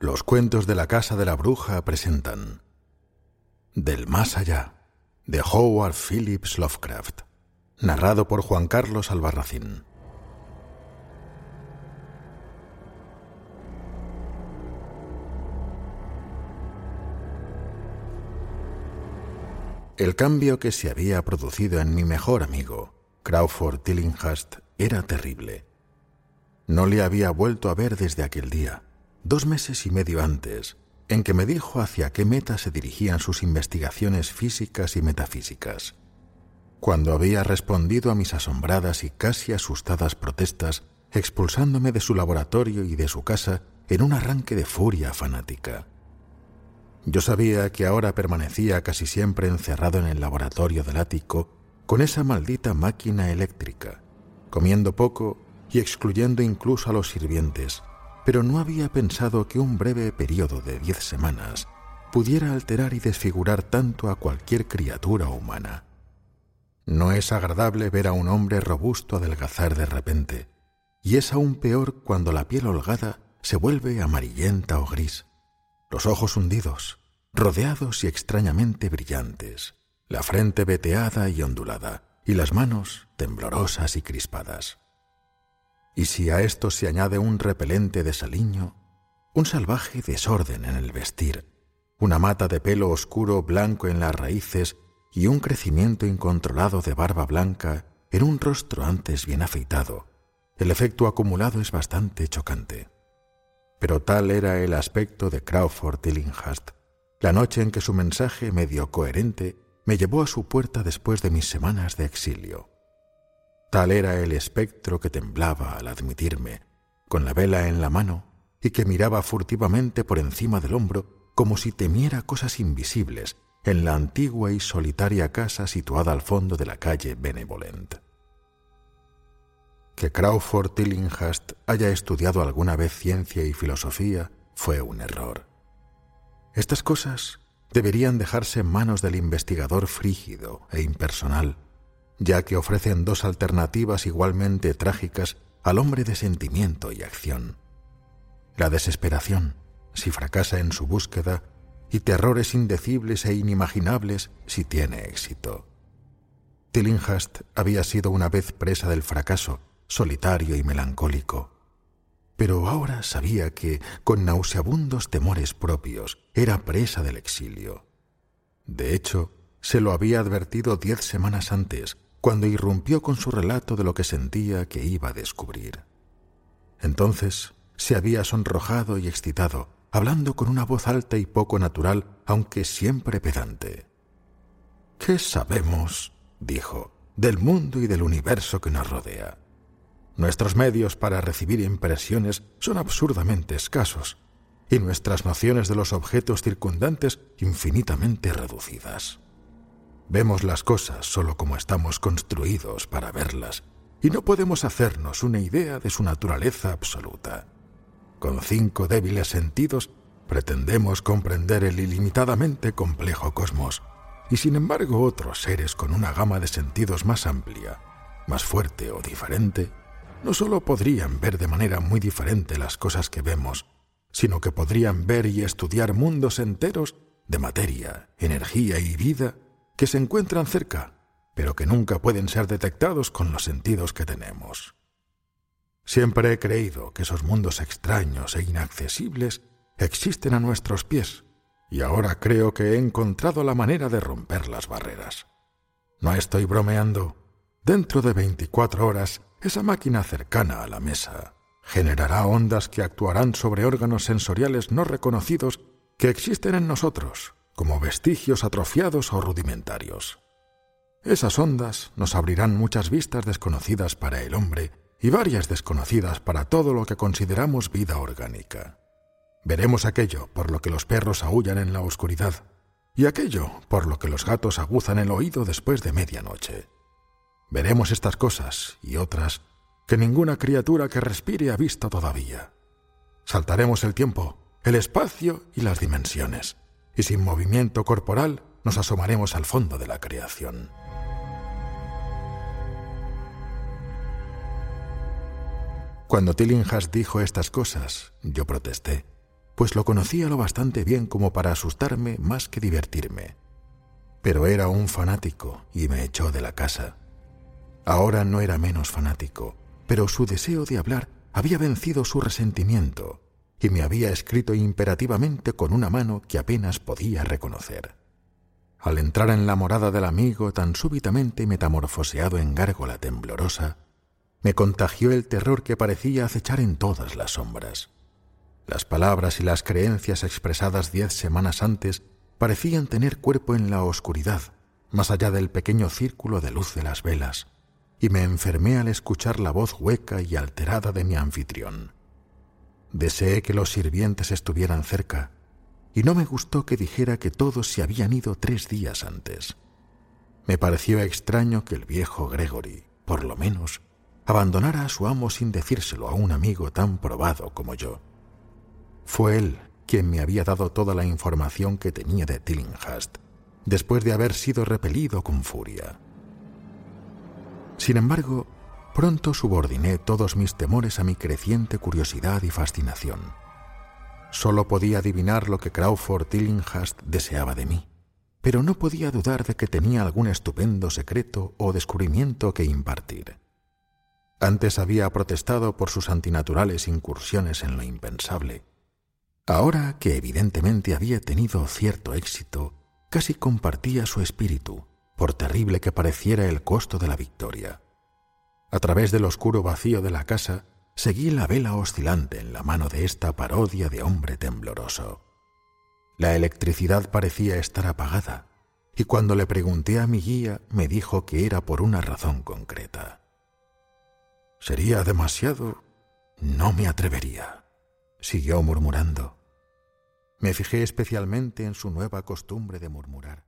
Los cuentos de la Casa de la Bruja presentan Del Más Allá, de Howard Phillips Lovecraft, narrado por Juan Carlos Albarracín. El cambio que se había producido en mi mejor amigo, Crawford Tillinghast, era terrible. No le había vuelto a ver desde aquel día dos meses y medio antes, en que me dijo hacia qué meta se dirigían sus investigaciones físicas y metafísicas. Cuando había respondido a mis asombradas y casi asustadas protestas, expulsándome de su laboratorio y de su casa en un arranque de furia fanática. Yo sabía que ahora permanecía casi siempre encerrado en el laboratorio del ático con esa maldita máquina eléctrica, comiendo poco y excluyendo incluso a los sirvientes, pero no había pensado que un breve periodo de diez semanas pudiera alterar y desfigurar tanto a cualquier criatura humana. No es agradable ver a un hombre robusto adelgazar de repente, y es aún peor cuando la piel holgada se vuelve amarillenta o gris, los ojos hundidos, rodeados y extrañamente brillantes, la frente veteada y ondulada, y las manos temblorosas y crispadas. Y si a esto se añade un repelente desaliño, un salvaje desorden en el vestir, una mata de pelo oscuro blanco en las raíces y un crecimiento incontrolado de barba blanca en un rostro antes bien afeitado, el efecto acumulado es bastante chocante. Pero tal era el aspecto de Crawford Tillinghast, la noche en que su mensaje medio coherente me llevó a su puerta después de mis semanas de exilio. Tal era el espectro que temblaba al admitirme, con la vela en la mano, y que miraba furtivamente por encima del hombro como si temiera cosas invisibles en la antigua y solitaria casa situada al fondo de la calle Benevolent. Que Crawford Tillinghast haya estudiado alguna vez ciencia y filosofía fue un error. Estas cosas deberían dejarse en manos del investigador frígido e impersonal ya que ofrecen dos alternativas igualmente trágicas al hombre de sentimiento y acción. La desesperación, si fracasa en su búsqueda, y terrores indecibles e inimaginables si tiene éxito. Tillinghast había sido una vez presa del fracaso, solitario y melancólico. Pero ahora sabía que, con nauseabundos temores propios, era presa del exilio. De hecho, se lo había advertido diez semanas antes, cuando irrumpió con su relato de lo que sentía que iba a descubrir. Entonces se había sonrojado y excitado, hablando con una voz alta y poco natural, aunque siempre pedante. ¿Qué sabemos, dijo, del mundo y del universo que nos rodea? Nuestros medios para recibir impresiones son absurdamente escasos y nuestras nociones de los objetos circundantes infinitamente reducidas. Vemos las cosas solo como estamos construidos para verlas, y no podemos hacernos una idea de su naturaleza absoluta. Con cinco débiles sentidos pretendemos comprender el ilimitadamente complejo cosmos, y sin embargo otros seres con una gama de sentidos más amplia, más fuerte o diferente, no solo podrían ver de manera muy diferente las cosas que vemos, sino que podrían ver y estudiar mundos enteros de materia, energía y vida que se encuentran cerca, pero que nunca pueden ser detectados con los sentidos que tenemos. Siempre he creído que esos mundos extraños e inaccesibles existen a nuestros pies, y ahora creo que he encontrado la manera de romper las barreras. No estoy bromeando. Dentro de 24 horas, esa máquina cercana a la mesa generará ondas que actuarán sobre órganos sensoriales no reconocidos que existen en nosotros, como vestigios atrofiados o rudimentarios. Esas ondas nos abrirán muchas vistas desconocidas para el hombre y varias desconocidas para todo lo que consideramos vida orgánica. Veremos aquello por lo que los perros aullan en la oscuridad y aquello por lo que los gatos aguzan el oído después de medianoche. Veremos estas cosas y otras que ninguna criatura que respire ha visto todavía. Saltaremos el tiempo, el espacio y las dimensiones, y sin movimiento corporal nos asomaremos al fondo de la creación. Cuando Tillinghast dijo estas cosas, yo protesté, pues lo conocía lo bastante bien como para asustarme más que divertirme. Pero era un fanático y me echó de la casa. Ahora no era menos fanático, pero su deseo de hablar había vencido su resentimiento y me había escrito imperativamente con una mano que apenas podía reconocer. Al entrar en la morada del amigo tan súbitamente metamorfoseado en gárgola temblorosa, me contagió el terror que parecía acechar en todas las sombras. Las palabras y las creencias expresadas diez semanas antes parecían tener cuerpo en la oscuridad, más allá del pequeño círculo de luz de las velas, y me enfermé al escuchar la voz hueca y alterada de mi anfitrión. Deseé que los sirvientes estuvieran cerca, y no me gustó que dijera que todos se habían ido tres días antes. Me pareció extraño que el viejo Gregory, por lo menos, abandonara a su amo sin decírselo a un amigo tan probado como yo. Fue él quien me había dado toda la información que tenía de Tillinghast, después de haber sido repelido con furia. Sin embargo, pronto subordiné todos mis temores a mi creciente curiosidad y fascinación. Solo podía adivinar lo que Crawford Tillinghast deseaba de mí, pero no podía dudar de que tenía algún estupendo secreto o descubrimiento que impartir. Antes había protestado por sus antinaturales incursiones en lo impensable. Ahora que evidentemente había tenido cierto éxito, casi compartía su espíritu, por terrible que pareciera el costo de la victoria. A través del oscuro vacío de la casa, seguí la vela oscilante en la mano de esta parodia de hombre tembloroso. La electricidad parecía estar apagada, y cuando le pregunté a mi guía me dijo que era por una razón concreta. Sería demasiado. No me atrevería. Siguió murmurando. Me fijé especialmente en su nueva costumbre de murmurar.